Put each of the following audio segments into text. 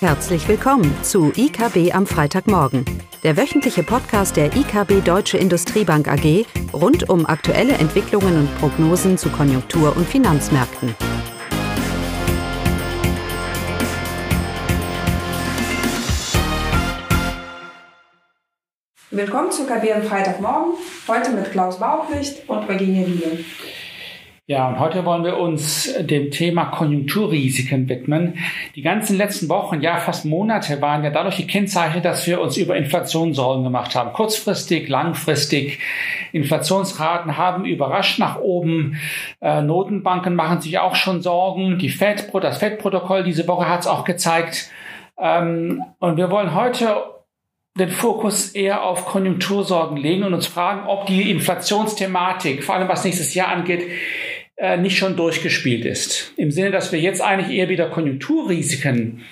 Herzlich willkommen zu IKB am Freitagmorgen, der wöchentliche Podcast der IKB Deutsche Industriebank AG rund um aktuelle Entwicklungen und Prognosen zu Konjunktur- und Finanzmärkten. Willkommen zu IKB am Freitagmorgen, heute mit Klaus Bauplicht und Eugenie Liebe. Ja, und heute wollen wir uns dem Thema Konjunkturrisiken widmen. Die ganzen letzten Wochen, ja fast Monate waren ja dadurch gekennzeichnet, dass wir uns über Inflation Sorgen gemacht haben. Kurzfristig, langfristig. Inflationsraten haben überrascht nach oben. Äh, Notenbanken machen sich auch schon Sorgen. Die Fed, das Fed-Protokoll diese Woche hat es auch gezeigt. Ähm, und wir wollen heute den Fokus eher auf Konjunktursorgen legen und uns fragen, ob die Inflationsthematik, vor allem was nächstes Jahr angeht, äh, nicht schon durchgespielt ist. Im Sinne, dass wir jetzt eigentlich eher wieder Konjunkturrisiken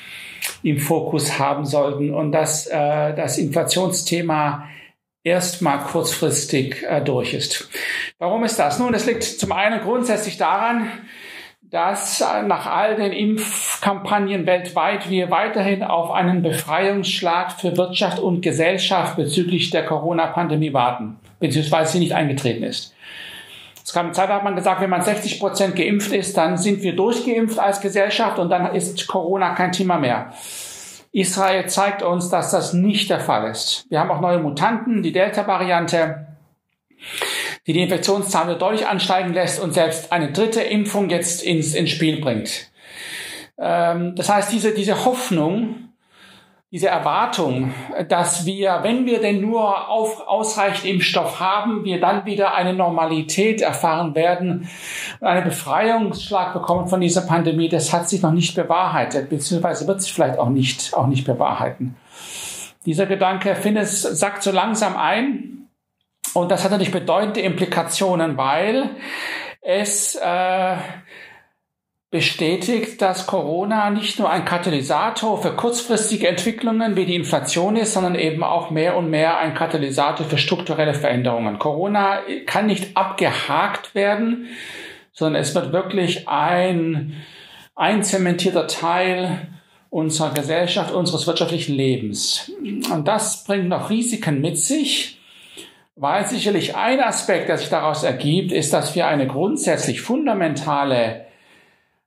im Fokus haben sollten und dass äh, das Inflationsthema erstmal kurzfristig äh, durch ist. Warum ist das? Nun, das liegt zum einen grundsätzlich daran, dass äh, nach all den Impfkampagnen weltweit wir weiterhin auf einen Befreiungsschlag für Wirtschaft und Gesellschaft bezüglich der Corona-Pandemie warten, beziehungsweise sie nicht eingetreten ist. Kam eine Zeit, da hat man gesagt, wenn man 60 Prozent geimpft ist, dann sind wir durchgeimpft als Gesellschaft und dann ist Corona kein Thema mehr. Israel zeigt uns, dass das nicht der Fall ist. Wir haben auch neue Mutanten, die Delta-Variante, die die Infektionszahlen deutlich ansteigen lässt und selbst eine dritte Impfung jetzt ins, ins Spiel bringt. Ähm, das heißt, diese, diese Hoffnung, diese Erwartung, dass wir, wenn wir denn nur auf, ausreichend Impfstoff haben, wir dann wieder eine Normalität erfahren werden, einen Befreiungsschlag bekommen von dieser Pandemie, das hat sich noch nicht bewahrheitet, beziehungsweise wird sich vielleicht auch nicht, auch nicht bewahrheiten. Dieser Gedanke, finde es, sackt so langsam ein. Und das hat natürlich bedeutende Implikationen, weil es äh, bestätigt, dass Corona nicht nur ein Katalysator für kurzfristige Entwicklungen wie die Inflation ist, sondern eben auch mehr und mehr ein Katalysator für strukturelle Veränderungen. Corona kann nicht abgehakt werden, sondern es wird wirklich ein einzementierter Teil unserer Gesellschaft, unseres wirtschaftlichen Lebens. Und das bringt noch Risiken mit sich, weil sicherlich ein Aspekt, der sich daraus ergibt, ist, dass wir eine grundsätzlich fundamentale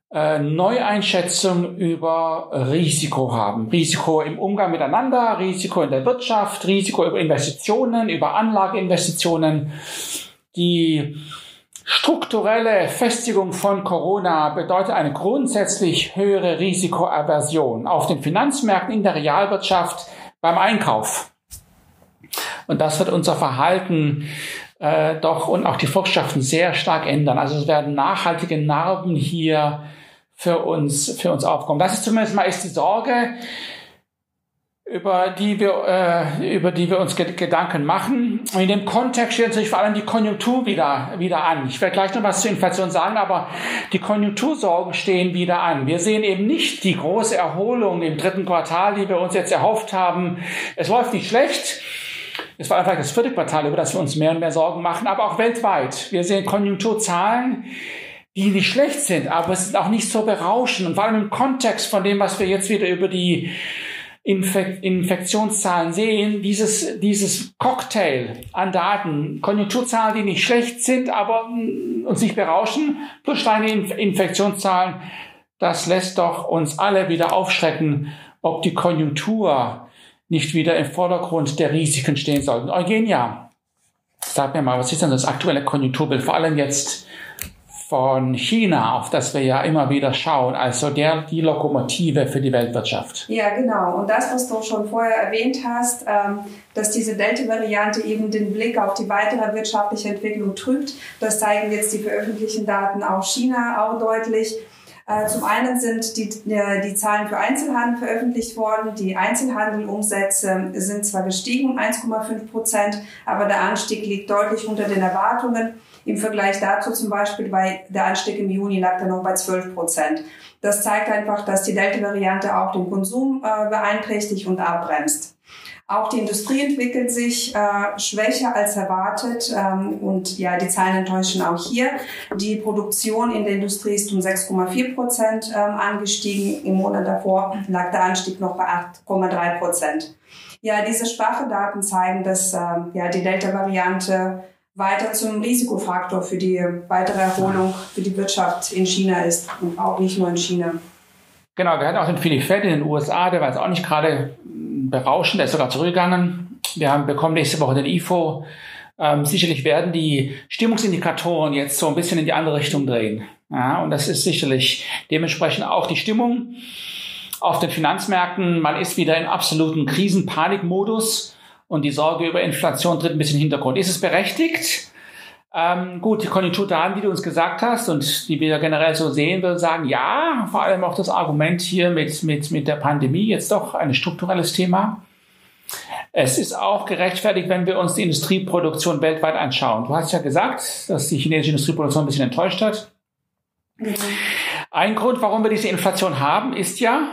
äh, Neueinschätzung über Risiko haben. Risiko im Umgang miteinander, Risiko in der Wirtschaft, Risiko über Investitionen, über Anlageinvestitionen. Die strukturelle Festigung von Corona bedeutet eine grundsätzlich höhere Risikoaversion auf den Finanzmärkten, in der Realwirtschaft, beim Einkauf. Und das wird unser Verhalten äh, doch und auch die Volksschaften sehr stark ändern. Also es werden nachhaltige Narben hier für uns, für uns aufkommen. Das ist zumindest mal ist die Sorge, über die wir, äh, über die wir uns Gedanken machen. In dem Kontext steht natürlich vor allem die Konjunktur wieder, wieder an. Ich werde gleich noch was zur Inflation sagen, aber die Konjunktursorgen stehen wieder an. Wir sehen eben nicht die große Erholung im dritten Quartal, die wir uns jetzt erhofft haben. Es läuft nicht schlecht. Es war einfach das vierte Quartal, über das wir uns mehr und mehr Sorgen machen, aber auch weltweit. Wir sehen Konjunkturzahlen, die nicht schlecht sind, aber es ist auch nicht so berauschend. Und vor allem im Kontext von dem, was wir jetzt wieder über die Infek Infektionszahlen sehen, dieses, dieses Cocktail an Daten, Konjunkturzahlen, die nicht schlecht sind, aber uns nicht berauschen, plus steigende Infektionszahlen, das lässt doch uns alle wieder aufschrecken, ob die Konjunktur nicht wieder im Vordergrund der Risiken stehen sollte. Eugenia, sag mir mal, was ist denn das aktuelle Konjunkturbild, vor allem jetzt von China, auf das wir ja immer wieder schauen, also der, die Lokomotive für die Weltwirtschaft. Ja, genau. Und das, was du schon vorher erwähnt hast, ähm, dass diese Delta-Variante eben den Blick auf die weitere wirtschaftliche Entwicklung trübt, das zeigen jetzt die veröffentlichten Daten aus China auch deutlich. Äh, zum einen sind die, die Zahlen für Einzelhandel veröffentlicht worden. Die Einzelhandelumsätze sind zwar gestiegen um 1,5 Prozent, aber der Anstieg liegt deutlich unter den Erwartungen. Im Vergleich dazu zum Beispiel bei der Anstieg im Juni lag er noch bei 12 Prozent. Das zeigt einfach, dass die Delta-Variante auch den Konsum äh, beeinträchtigt und abbremst. Auch die Industrie entwickelt sich äh, schwächer als erwartet ähm, und ja, die Zahlen enttäuschen auch hier. Die Produktion in der Industrie ist um 6,4 Prozent ähm, angestiegen. Im Monat davor lag der Anstieg noch bei 8,3 Prozent. Ja, diese schwachen Daten zeigen, dass ähm, ja, die Delta-Variante weiter zum Risikofaktor für die weitere Erholung für die Wirtschaft in China ist und auch nicht nur in China. Genau, wir hatten auch den Philip Fed in den USA, der war jetzt auch nicht gerade berauschend, der ist sogar zurückgegangen. Wir haben bekommen nächste Woche den IFO. Ähm, sicherlich werden die Stimmungsindikatoren jetzt so ein bisschen in die andere Richtung drehen. Ja, und das ist sicherlich dementsprechend auch die Stimmung auf den Finanzmärkten. Man ist wieder in absoluten Krisenpanikmodus und die Sorge über Inflation tritt ein bisschen in den Hintergrund. Ist es berechtigt? Ähm, gut, die Konjunkturdaten, die du uns gesagt hast und die wir generell so sehen, würden sagen, ja, vor allem auch das Argument hier mit, mit, mit der Pandemie jetzt doch ein strukturelles Thema. Es ist auch gerechtfertigt, wenn wir uns die Industrieproduktion weltweit anschauen. Du hast ja gesagt, dass die chinesische Industrieproduktion ein bisschen enttäuscht hat. Mhm. Ein Grund, warum wir diese Inflation haben, ist ja,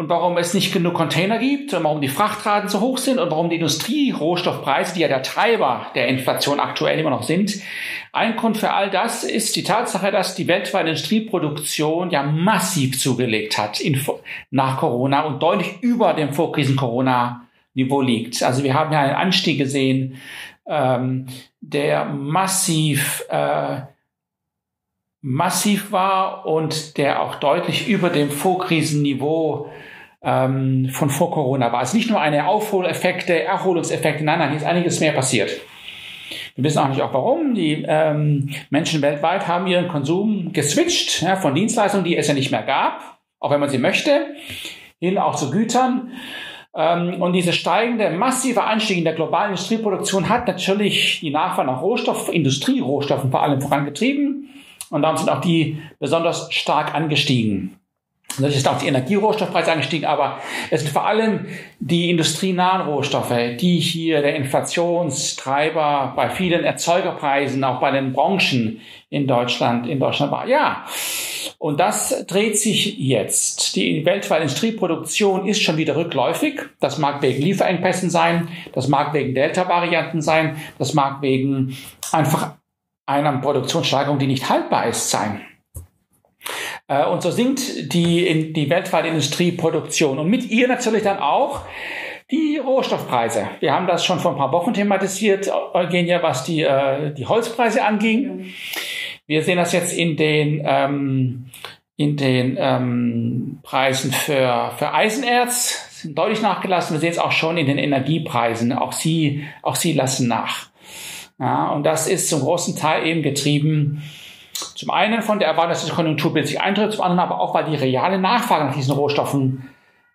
und warum es nicht genug Container gibt und warum die Frachtraten so hoch sind und warum die Industrierohstoffpreise, die ja der Treiber der Inflation aktuell immer noch sind, ein Grund für all das ist die Tatsache, dass die weltweite Industrieproduktion ja massiv zugelegt hat in, nach Corona und deutlich über dem Vorkrisen-Corona-Niveau liegt. Also wir haben ja einen Anstieg gesehen, ähm, der massiv äh, massiv war und der auch deutlich über dem Vorkrisenniveau ähm, von vor Corona war. Es ist nicht nur eine Aufholeffekte, Erholungseffekte, nein, nein, hier ist einiges mehr passiert. Wir wissen auch nicht auch warum. Die ähm, Menschen weltweit haben ihren Konsum geswitcht ja, von Dienstleistungen, die es ja nicht mehr gab, auch wenn man sie möchte, hin auch zu Gütern. Ähm, und diese steigende, massive Anstieg in der globalen Industrieproduktion hat natürlich die Nachfrage nach Rohstoff, Industrierohstoffen vor allem vorangetrieben. Und darum sind auch die besonders stark angestiegen. Natürlich ist auch die Energierohstoffpreise angestiegen, aber es sind vor allem die industrienahen Rohstoffe, die hier der Inflationstreiber bei vielen Erzeugerpreisen, auch bei den Branchen in Deutschland, in Deutschland war. Ja. Und das dreht sich jetzt. Die weltweite Industrieproduktion ist schon wieder rückläufig. Das mag wegen Lieferengpässen sein, das mag wegen Delta-Varianten sein, das mag wegen einfach einer Produktionssteigerung, die nicht haltbar ist, sein. Äh, und so sinkt die, die weltweite Industrieproduktion und mit ihr natürlich dann auch die Rohstoffpreise. Wir haben das schon vor ein paar Wochen thematisiert, Eugenia, was die, äh, die Holzpreise anging. Wir sehen das jetzt in den, ähm, in den ähm, Preisen für, für Eisenerz, sind deutlich nachgelassen. Wir sehen es auch schon in den Energiepreisen. Auch sie, auch sie lassen nach. Ja, und das ist zum großen Teil eben getrieben zum einen von der Erwartung, dass das Konjunkturbild sich eintritt, zum anderen aber auch, weil die reale Nachfrage nach diesen Rohstoffen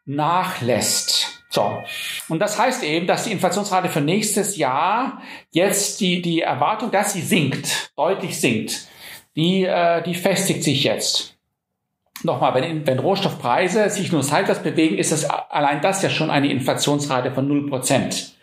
nachlässt. So. Und das heißt eben, dass die Inflationsrate für nächstes Jahr jetzt die, die Erwartung, dass sie sinkt, deutlich sinkt, die, äh, die festigt sich jetzt. Nochmal, wenn, wenn Rohstoffpreise sich nur seitwärts bewegen, ist das allein das ja schon eine Inflationsrate von 0%.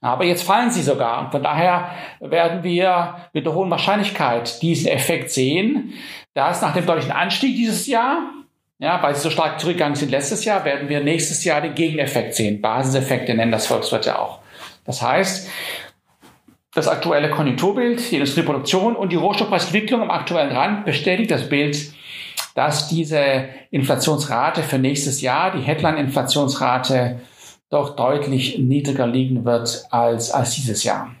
Aber jetzt fallen sie sogar. Und von daher werden wir mit der hohen Wahrscheinlichkeit diesen Effekt sehen, dass nach dem deutlichen Anstieg dieses Jahr, ja, weil sie so stark zurückgegangen sind letztes Jahr, werden wir nächstes Jahr den Gegeneffekt sehen. Basiseffekte nennen das Volkswirte auch. Das heißt, das aktuelle Konjunkturbild, die Industrieproduktion und die Rohstoffpreisentwicklung am aktuellen Rand bestätigt das Bild, dass diese Inflationsrate für nächstes Jahr, die Headline-Inflationsrate, doch deutlich niedriger liegen wird als, als dieses Jahr.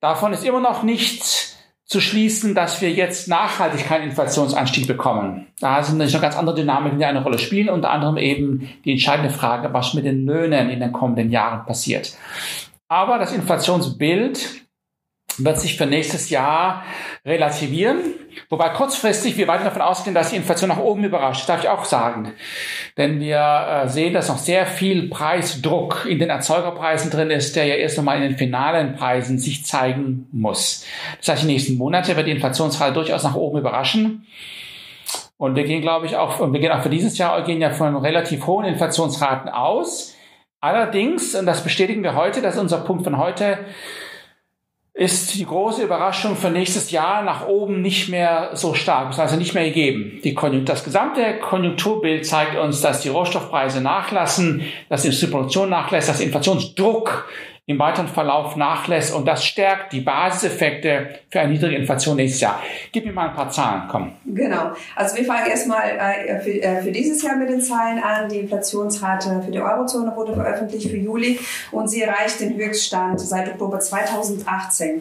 Davon ist immer noch nicht zu schließen, dass wir jetzt nachhaltig keinen Inflationsanstieg bekommen. Da sind natürlich noch ganz andere Dynamiken, die eine Rolle spielen, unter anderem eben die entscheidende Frage, was mit den Löhnen in den kommenden Jahren passiert. Aber das Inflationsbild wird sich für nächstes Jahr relativieren. Wobei kurzfristig wir weiter davon ausgehen, dass die Inflation nach oben überrascht. Das darf ich auch sagen. Denn wir äh, sehen, dass noch sehr viel Preisdruck in den Erzeugerpreisen drin ist, der ja erst einmal in den finalen Preisen sich zeigen muss. Das heißt, die nächsten Monate wird die Inflationsrate durchaus nach oben überraschen. Und wir gehen, glaube ich, auch, und wir gehen auch für dieses Jahr gehen ja von relativ hohen Inflationsraten aus. Allerdings, und das bestätigen wir heute, das ist unser Punkt von heute, ist die große Überraschung für nächstes Jahr nach oben nicht mehr so stark, also nicht mehr gegeben. Das gesamte Konjunkturbild zeigt uns, dass die Rohstoffpreise nachlassen, dass die Industrieproduktion nachlässt, dass der Inflationsdruck im weiteren Verlauf nachlässt und das stärkt die Basiseffekte für eine niedrige Inflation nächstes Jahr. Gib mir mal ein paar Zahlen, komm. Genau. Also wir fangen erstmal äh, für, äh, für dieses Jahr mit den Zahlen an. Die Inflationsrate für die Eurozone wurde veröffentlicht für Juli und sie erreicht den Höchststand seit Oktober 2018.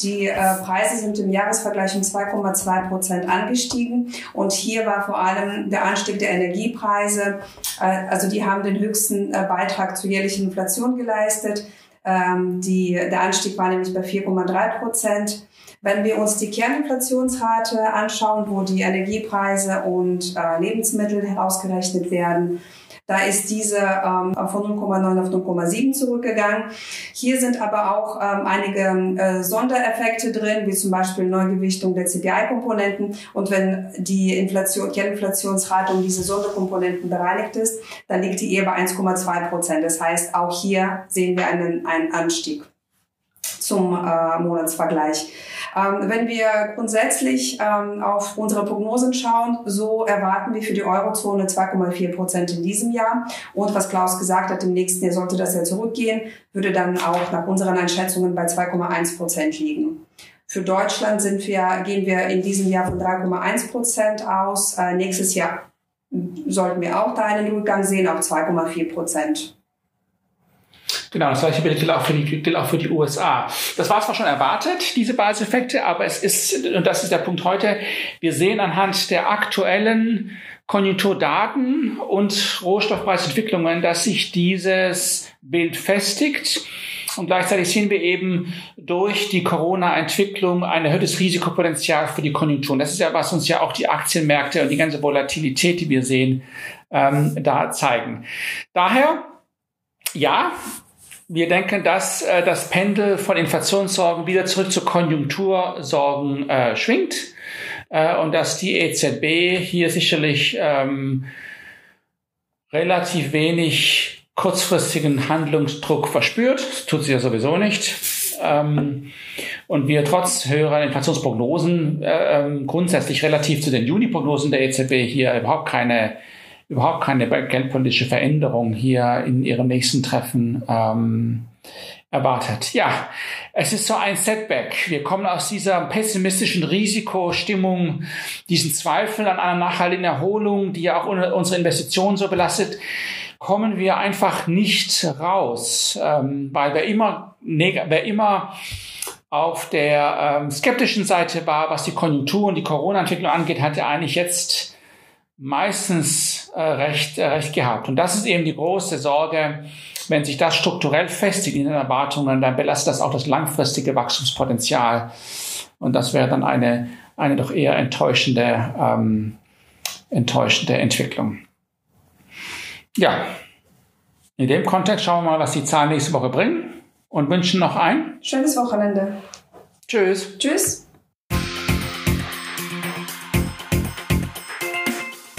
Die äh, Preise sind im Jahresvergleich um 2,2 Prozent angestiegen und hier war vor allem der Anstieg der Energiepreise, also die haben den höchsten Beitrag zur jährlichen Inflation geleistet. Ähm, die, der Anstieg war nämlich bei 4,3 Prozent. Wenn wir uns die Kerninflationsrate anschauen, wo die Energiepreise und äh, Lebensmittel herausgerechnet werden, da ist diese ähm, von 0,9 auf 0,7 zurückgegangen. Hier sind aber auch ähm, einige äh, Sondereffekte drin, wie zum Beispiel Neugewichtung der CPI-Komponenten. Und wenn die Inflation, Kerninflationsrate um diese Sonderkomponenten bereinigt ist, dann liegt die eher bei 1,2 Prozent. Das heißt, auch hier sehen wir einen, einen Anstieg zum äh, Monatsvergleich. Ähm, wenn wir grundsätzlich ähm, auf unsere Prognosen schauen, so erwarten wir für die Eurozone 2,4 Prozent in diesem Jahr. Und was Klaus gesagt hat, im nächsten Jahr sollte das ja zurückgehen, würde dann auch nach unseren Einschätzungen bei 2,1 Prozent liegen. Für Deutschland sind wir, gehen wir in diesem Jahr von 3,1 Prozent aus. Äh, nächstes Jahr sollten wir auch da einen Rückgang sehen auf 2,4 Prozent. Genau, das gleiche gilt auch für die, gilt auch für die USA. Das war zwar schon erwartet, diese Basiseffekte, aber es ist, und das ist der Punkt heute, wir sehen anhand der aktuellen Konjunkturdaten und Rohstoffpreisentwicklungen, dass sich dieses Bild festigt. Und gleichzeitig sehen wir eben durch die Corona-Entwicklung ein erhöhtes Risikopotenzial für die Konjunkturen. Das ist ja, was uns ja auch die Aktienmärkte und die ganze Volatilität, die wir sehen, ähm, da zeigen. Daher, ja, wir denken, dass äh, das Pendel von Inflationssorgen wieder zurück zu Konjunktursorgen äh, schwingt äh, und dass die EZB hier sicherlich ähm, relativ wenig kurzfristigen Handlungsdruck verspürt. Das tut sie ja sowieso nicht. Ähm, und wir trotz höherer Inflationsprognosen äh, ähm, grundsätzlich relativ zu den Juni-Prognosen der EZB hier überhaupt keine überhaupt keine geldpolitische Veränderung hier in ihrem nächsten Treffen ähm, erwartet. Ja, es ist so ein Setback. Wir kommen aus dieser pessimistischen Risikostimmung, diesen Zweifel an einer nachhaltigen Erholung, die ja auch unsere Investitionen so belastet, kommen wir einfach nicht raus, ähm, weil wer immer, wer immer auf der ähm, skeptischen Seite war, was die Konjunktur und die Corona-Entwicklung angeht, hatte eigentlich jetzt meistens äh, recht, äh, recht gehabt. Und das ist eben die große Sorge, wenn sich das strukturell festigt in den Erwartungen, dann belastet das auch das langfristige Wachstumspotenzial. Und das wäre dann eine, eine doch eher enttäuschende, ähm, enttäuschende Entwicklung. Ja, in dem Kontext schauen wir mal, was die Zahlen nächste Woche bringen und wünschen noch ein schönes Wochenende. Tschüss. Tschüss.